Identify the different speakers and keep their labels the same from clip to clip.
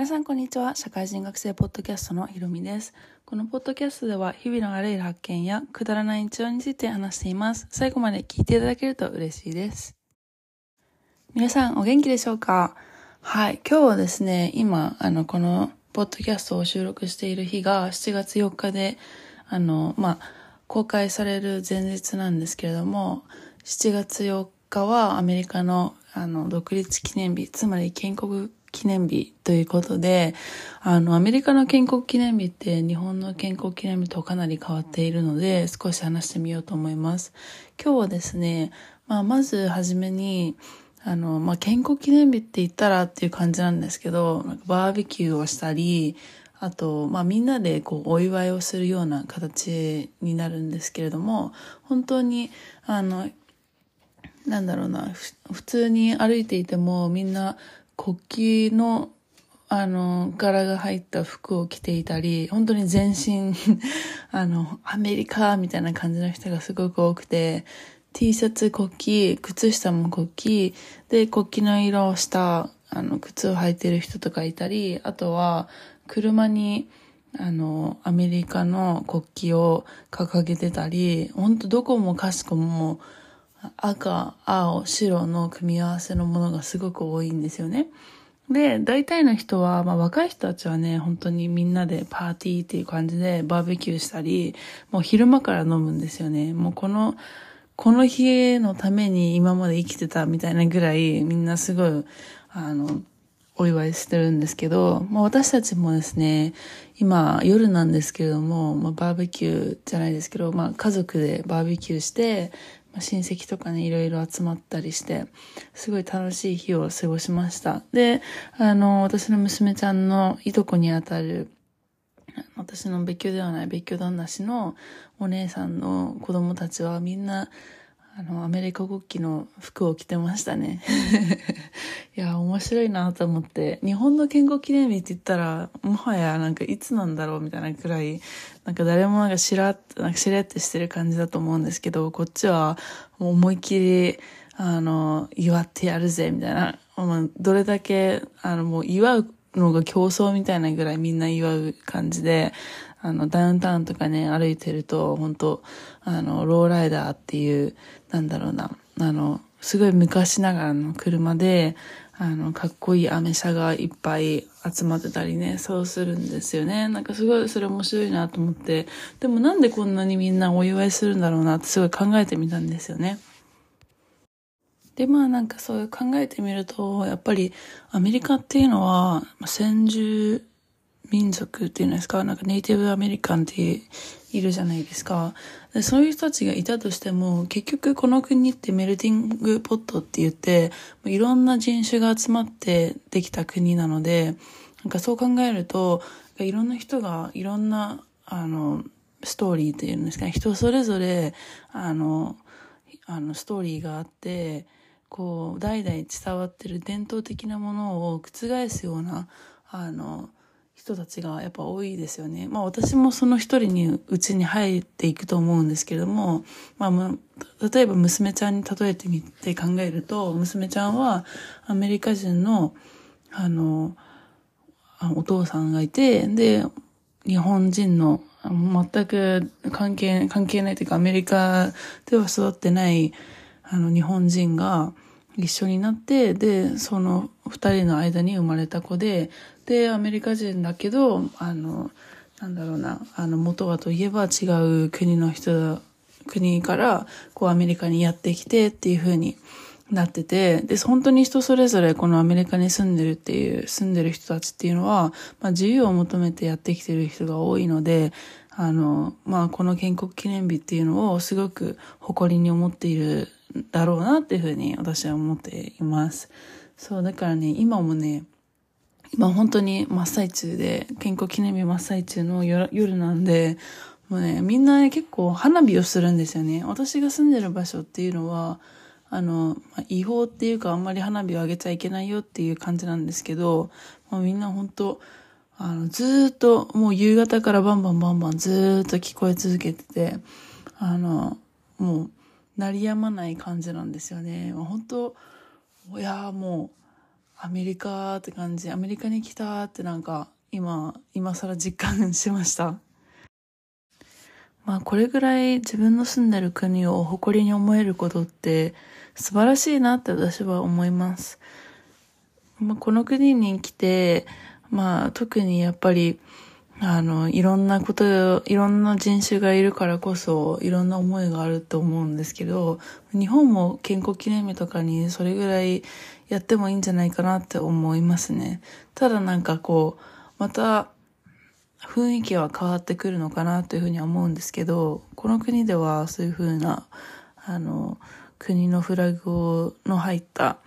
Speaker 1: 皆さんこんにちは。社会人学生ポッドキャストのひろみです。このポッドキャストでは日々のあらゆる発見やくだらない日常について話しています。最後まで聞いていただけると嬉しいです。皆さんお元気でしょうか？はい。今日はですね、今、あの、このポッドキャストを収録している日が7月4日で、あの、まあ、公開される前日なんですけれども、7月4日はアメリカのあの独立記念日、つまり建国記念日ということで、あの、アメリカの建国記念日って日本の建国記念日とかなり変わっているので、少し話してみようと思います。今日はですね、まあ、まずはじめに、あの、まあ、建国記念日って言ったらっていう感じなんですけど、バーベキューをしたり、あと、まあ、みんなでこう、お祝いをするような形になるんですけれども、本当に、あの、なんだろうな、普通に歩いていてもみんな国旗のあの、柄が入った服を着ていたり、本当に全身、あの、アメリカみたいな感じの人がすごく多くて、T シャツ国旗、靴下も国旗、で、国旗の色をした、あの、靴を履いてる人とかいたり、あとは、車に、あの、アメリカの国旗を掲げてたり、本当どこもかしこも、赤、青、白の組み合わせのものがすごく多いんですよね。で、大体の人は、まあ若い人たちはね、本当にみんなでパーティーっていう感じでバーベキューしたり、もう昼間から飲むんですよね。もうこの、この日のために今まで生きてたみたいなぐらい、みんなすごい、あの、お祝いしてるんですけど、まあ私たちもですね、今夜なんですけれども、まあバーベキューじゃないですけど、まあ家族でバーベキューして、親戚とかね、いろいろ集まったりして、すごい楽しい日を過ごしました。で、あの、私の娘ちゃんのいとこにあたる、私の別居ではない別居旦那氏のお姉さんの子供たちはみんな、あの、アメリカ国旗の服を着てましたね。いや、面白いなと思って。日本の建国記念日って言ったら、もはやなんかいつなんだろうみたいなくらい、なんか誰もなんかしらっ、なんかしれってしてる感じだと思うんですけど、こっちはもう思いっきり、あの、祝ってやるぜ、みたいな。どれだけ、あの、もう祝うのが競争みたいなぐらいみんな祝う感じで、あの、ダウンタウンとかね、歩いてると、本当あの、ローライダーっていう、なんだろうな、あの、すごい昔ながらの車で、あの、かっこいいアメ車がいっぱい集まってたりね、そうするんですよね。なんかすごいそれ面白いなと思って、でもなんでこんなにみんなお祝いするんだろうなってすごい考えてみたんですよね。で、まあなんかそういう考えてみると、やっぱりアメリカっていうのは、先住民族っていうんですか、なんかネイティブアメリカンっているじゃないですか。でそういう人たちがいたとしても、結局この国ってメルティングポットって言って、いろんな人種が集まってできた国なので、なんかそう考えると、いろんな人がいろんな、あの、ストーリーっていうんですか、人それぞれ、あの、あの、ストーリーがあって、こう、代々伝わってる伝統的なものを覆すような、あの、人たちがやっぱ多いですよね。まあ私もその一人にうちに入っていくと思うんですけれども、まあ、例えば娘ちゃんに例えてみて考えると、娘ちゃんはアメリカ人の、あの、お父さんがいて、で、日本人の全く関係、関係ないというかアメリカでは育ってないあの日本人が一緒になって、で、その二人の間に生まれた子で、で、アメリカ人だけど、あの、なんだろうな、あの、元はといえば違う国の人、国から、こうアメリカにやってきてっていう風になってて、で、本当に人それぞれこのアメリカに住んでるっていう、住んでる人たちっていうのは、まあ自由を求めてやってきてる人が多いので、あの、まあこの建国記念日っていうのをすごく誇りに思っているだろうなっていうふうに私は思っています。そう、だからね、今もね、今本当に真っ最中で、建国記念日真っ最中の夜夜なんで、もうね、みんなね、結構花火をするんですよね。私が住んでる場所っていうのは、あの、まあ、違法っていうかあんまり花火を上げちゃいけないよっていう感じなんですけど、まあ、みんな本当あの、ずっともう夕方からバンバンバンバンずっと聞こえ続けてて、あの、もう鳴り止まない感じなんですよね。本当いやもう、アメリカって感じ、アメリカに来たってなんか今、今更実感しました。まあこれぐらい自分の住んでる国を誇りに思えることって素晴らしいなって私は思います。まあ、この国に来て、まあ特にやっぱりあの、いろんなこと、いろんな人種がいるからこそ、いろんな思いがあると思うんですけど、日本も建国記念日とかにそれぐらいやってもいいんじゃないかなって思いますね。ただなんかこう、また、雰囲気は変わってくるのかなというふうには思うんですけど、この国ではそういうふうな、あの、国のフラグの入った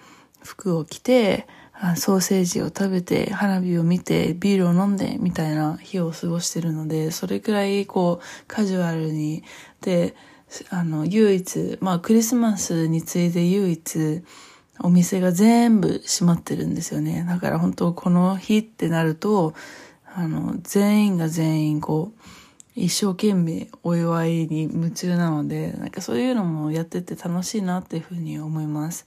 Speaker 1: 服を着て、ソーセージを食べて、花火を見て、ビールを飲んで、みたいな日を過ごしてるので、それくらい、こう、カジュアルに、で、あの、唯一、まあ、クリスマスに次いで唯一、お店が全部閉まってるんですよね。だから本当この日ってなると、あの、全員が全員こう、一生懸命お祝いに夢中なので、なんかそういうのもやってて楽しいなっていうふうに思います。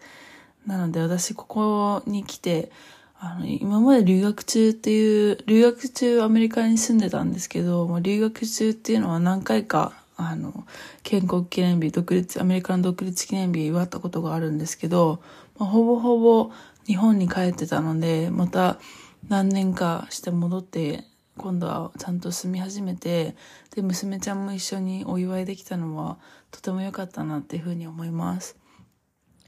Speaker 1: なので私ここに来て、あの、今まで留学中っていう、留学中アメリカに住んでたんですけど、もう留学中っていうのは何回か、あの、建国記念日、独立、アメリカの独立記念日祝ったことがあるんですけど、まあ、ほぼほぼ日本に帰ってたので、また何年かして戻って、今度はちゃんと住み始めて、で、娘ちゃんも一緒にお祝いできたのはとても良かったなっていうふうに思います。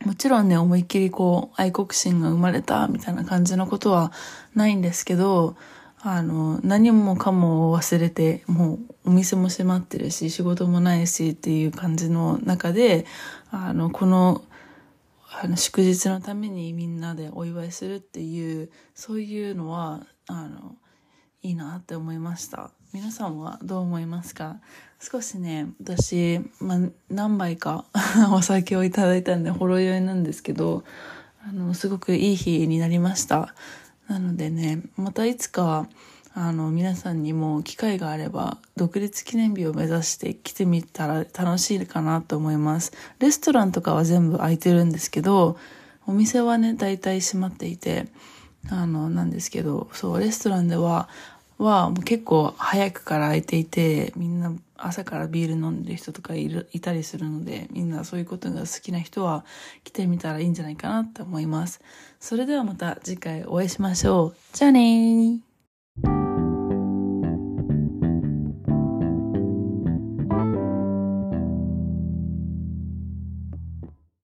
Speaker 1: もちろんね、思いっきりこう、愛国心が生まれたみたいな感じのことはないんですけど、あの、何もかも忘れて、もうお店も閉まってるし、仕事もないしっていう感じの中で、あの、この、あの、祝日のためにみんなでお祝いするっていう、そういうのは、あの、いいなって思いました。皆さんはどう思いますか？少しね、私、まあ、何杯か お酒をいただいたんで、ほろ酔いなんですけど、あの、すごくいい日になりました。なのでね、またいつか、あの、皆さんにも機会があれば、独立記念日を目指して来てみたら楽しいかなと思います。レストランとかは全部空いてるんですけど、お店はね、大体閉まっていて、あの、なんですけど、そう、レストランでは、はもう結構早くから空いていて、みんな朝からビール飲んでる人とかいるいたりするので、みんなそういうことが好きな人は来てみたらいいんじゃないかなって思います。それではまた次回お会いしましょう。じゃあねー。